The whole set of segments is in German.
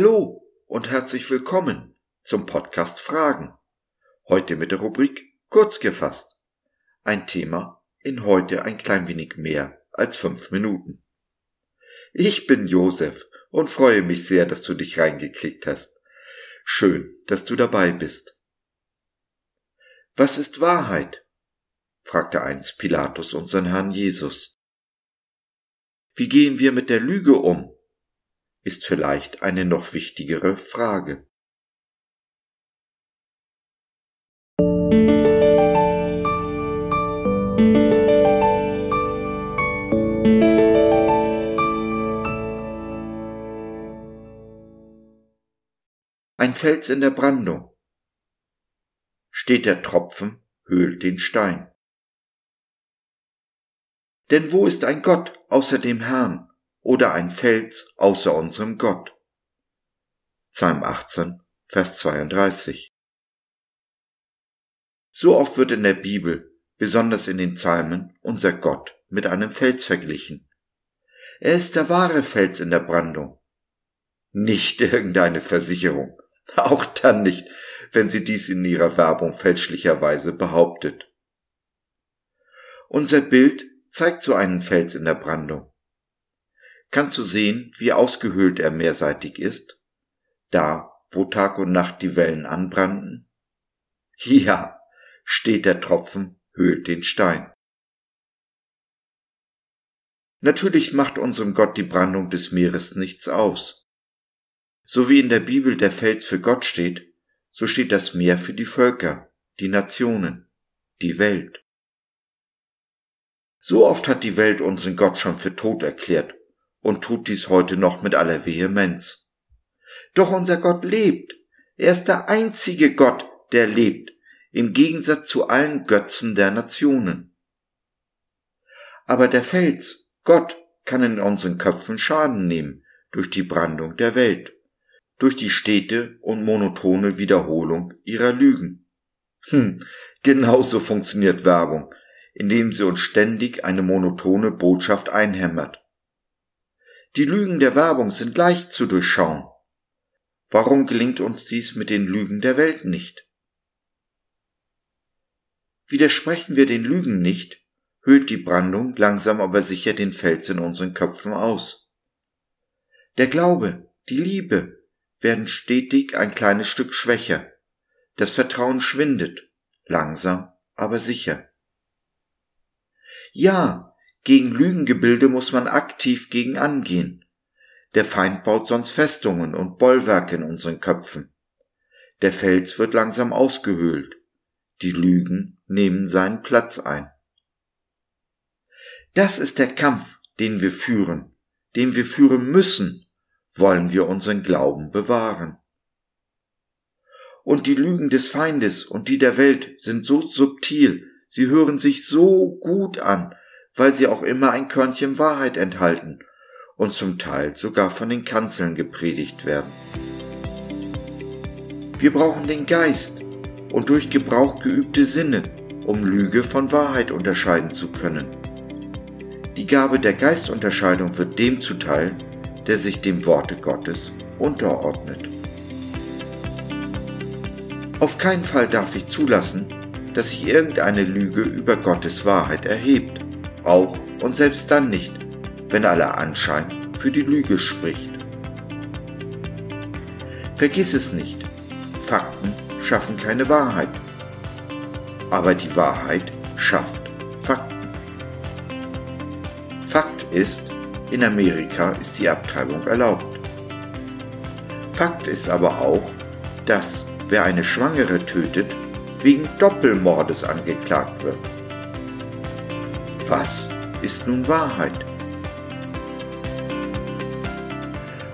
Hallo und herzlich willkommen zum Podcast Fragen. Heute mit der Rubrik Kurz gefasst. Ein Thema in heute ein klein wenig mehr als fünf Minuten. Ich bin Josef und freue mich sehr, dass du dich reingeklickt hast. Schön, dass du dabei bist. Was ist Wahrheit? fragte einst Pilatus unseren Herrn Jesus. Wie gehen wir mit der Lüge um? Ist vielleicht eine noch wichtigere Frage. Ein Fels in der Brandung. Steht der Tropfen, höhlt den Stein. Denn wo ist ein Gott außer dem Herrn, oder ein Fels außer unserem Gott. Psalm 18, Vers 32. So oft wird in der Bibel, besonders in den Psalmen, unser Gott mit einem Fels verglichen. Er ist der wahre Fels in der Brandung. Nicht irgendeine Versicherung, auch dann nicht, wenn sie dies in ihrer Werbung fälschlicherweise behauptet. Unser Bild zeigt so einen Fels in der Brandung kannst du sehen, wie ausgehöhlt er mehrseitig ist, da, wo Tag und Nacht die Wellen anbrannten? Ja, steht der Tropfen, höhlt den Stein. Natürlich macht unserem Gott die Brandung des Meeres nichts aus. So wie in der Bibel der Fels für Gott steht, so steht das Meer für die Völker, die Nationen, die Welt. So oft hat die Welt unseren Gott schon für tot erklärt und tut dies heute noch mit aller Vehemenz. Doch unser Gott lebt. Er ist der einzige Gott, der lebt, im Gegensatz zu allen Götzen der Nationen. Aber der Fels, Gott, kann in unseren Köpfen Schaden nehmen durch die Brandung der Welt, durch die stete und monotone Wiederholung ihrer Lügen. Hm, genauso funktioniert Werbung, indem sie uns ständig eine monotone Botschaft einhämmert. Die Lügen der Werbung sind leicht zu durchschauen. Warum gelingt uns dies mit den Lügen der Welt nicht? Widersprechen wir den Lügen nicht, hüllt die Brandung langsam aber sicher den Fels in unseren Köpfen aus. Der Glaube, die Liebe werden stetig ein kleines Stück schwächer, das Vertrauen schwindet, langsam aber sicher. Ja, gegen Lügengebilde muss man aktiv gegen angehen. Der Feind baut sonst Festungen und Bollwerke in unseren Köpfen. Der Fels wird langsam ausgehöhlt. Die Lügen nehmen seinen Platz ein. Das ist der Kampf, den wir führen, den wir führen müssen, wollen wir unseren Glauben bewahren. Und die Lügen des Feindes und die der Welt sind so subtil, sie hören sich so gut an, weil sie auch immer ein Körnchen Wahrheit enthalten und zum Teil sogar von den Kanzeln gepredigt werden. Wir brauchen den Geist und durch Gebrauch geübte Sinne, um Lüge von Wahrheit unterscheiden zu können. Die Gabe der Geistunterscheidung wird dem zuteil, der sich dem Worte Gottes unterordnet. Auf keinen Fall darf ich zulassen, dass sich irgendeine Lüge über Gottes Wahrheit erhebt auch und selbst dann nicht, wenn aller Anschein für die Lüge spricht. Vergiss es nicht, Fakten schaffen keine Wahrheit, aber die Wahrheit schafft Fakten. Fakt ist, in Amerika ist die Abtreibung erlaubt. Fakt ist aber auch, dass wer eine Schwangere tötet, wegen Doppelmordes angeklagt wird. Was ist nun Wahrheit?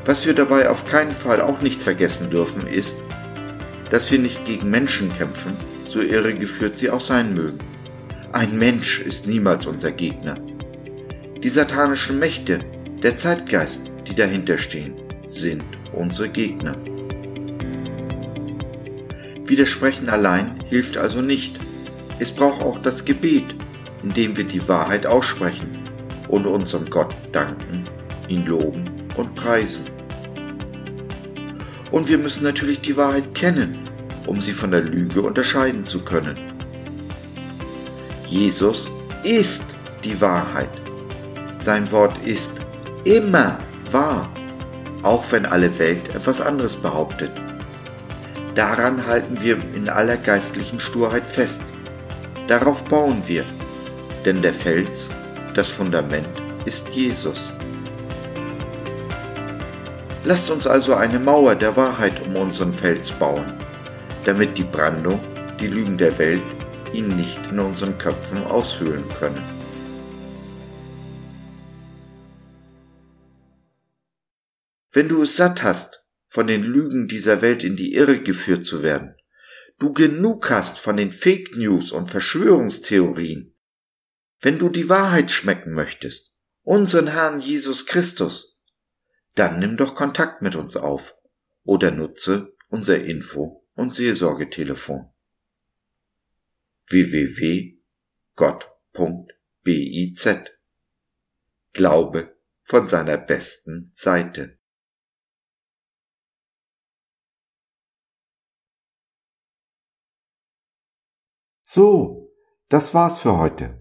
Was wir dabei auf keinen Fall auch nicht vergessen dürfen, ist, dass wir nicht gegen Menschen kämpfen, so irregeführt sie auch sein mögen. Ein Mensch ist niemals unser Gegner. Die satanischen Mächte, der Zeitgeist, die dahinter stehen, sind unsere Gegner. Widersprechen allein hilft also nicht. Es braucht auch das Gebet, indem wir die Wahrheit aussprechen und unserem Gott danken, ihn loben und preisen. Und wir müssen natürlich die Wahrheit kennen, um sie von der Lüge unterscheiden zu können. Jesus ist die Wahrheit. Sein Wort ist immer wahr, auch wenn alle Welt etwas anderes behauptet. Daran halten wir in aller geistlichen Sturheit fest. Darauf bauen wir, denn der Fels, das Fundament, ist Jesus. Lasst uns also eine Mauer der Wahrheit um unseren Fels bauen, damit die Brandung, die Lügen der Welt ihn nicht in unseren Köpfen aushöhlen können. Wenn du es satt hast, von den Lügen dieser Welt in die Irre geführt zu werden, du genug hast von den Fake News und Verschwörungstheorien, wenn du die Wahrheit schmecken möchtest, unseren Herrn Jesus Christus, dann nimm doch Kontakt mit uns auf oder nutze unser Info- und Seelsorgetelefon www.gott.biz Glaube von seiner besten Seite. So, das war's für heute.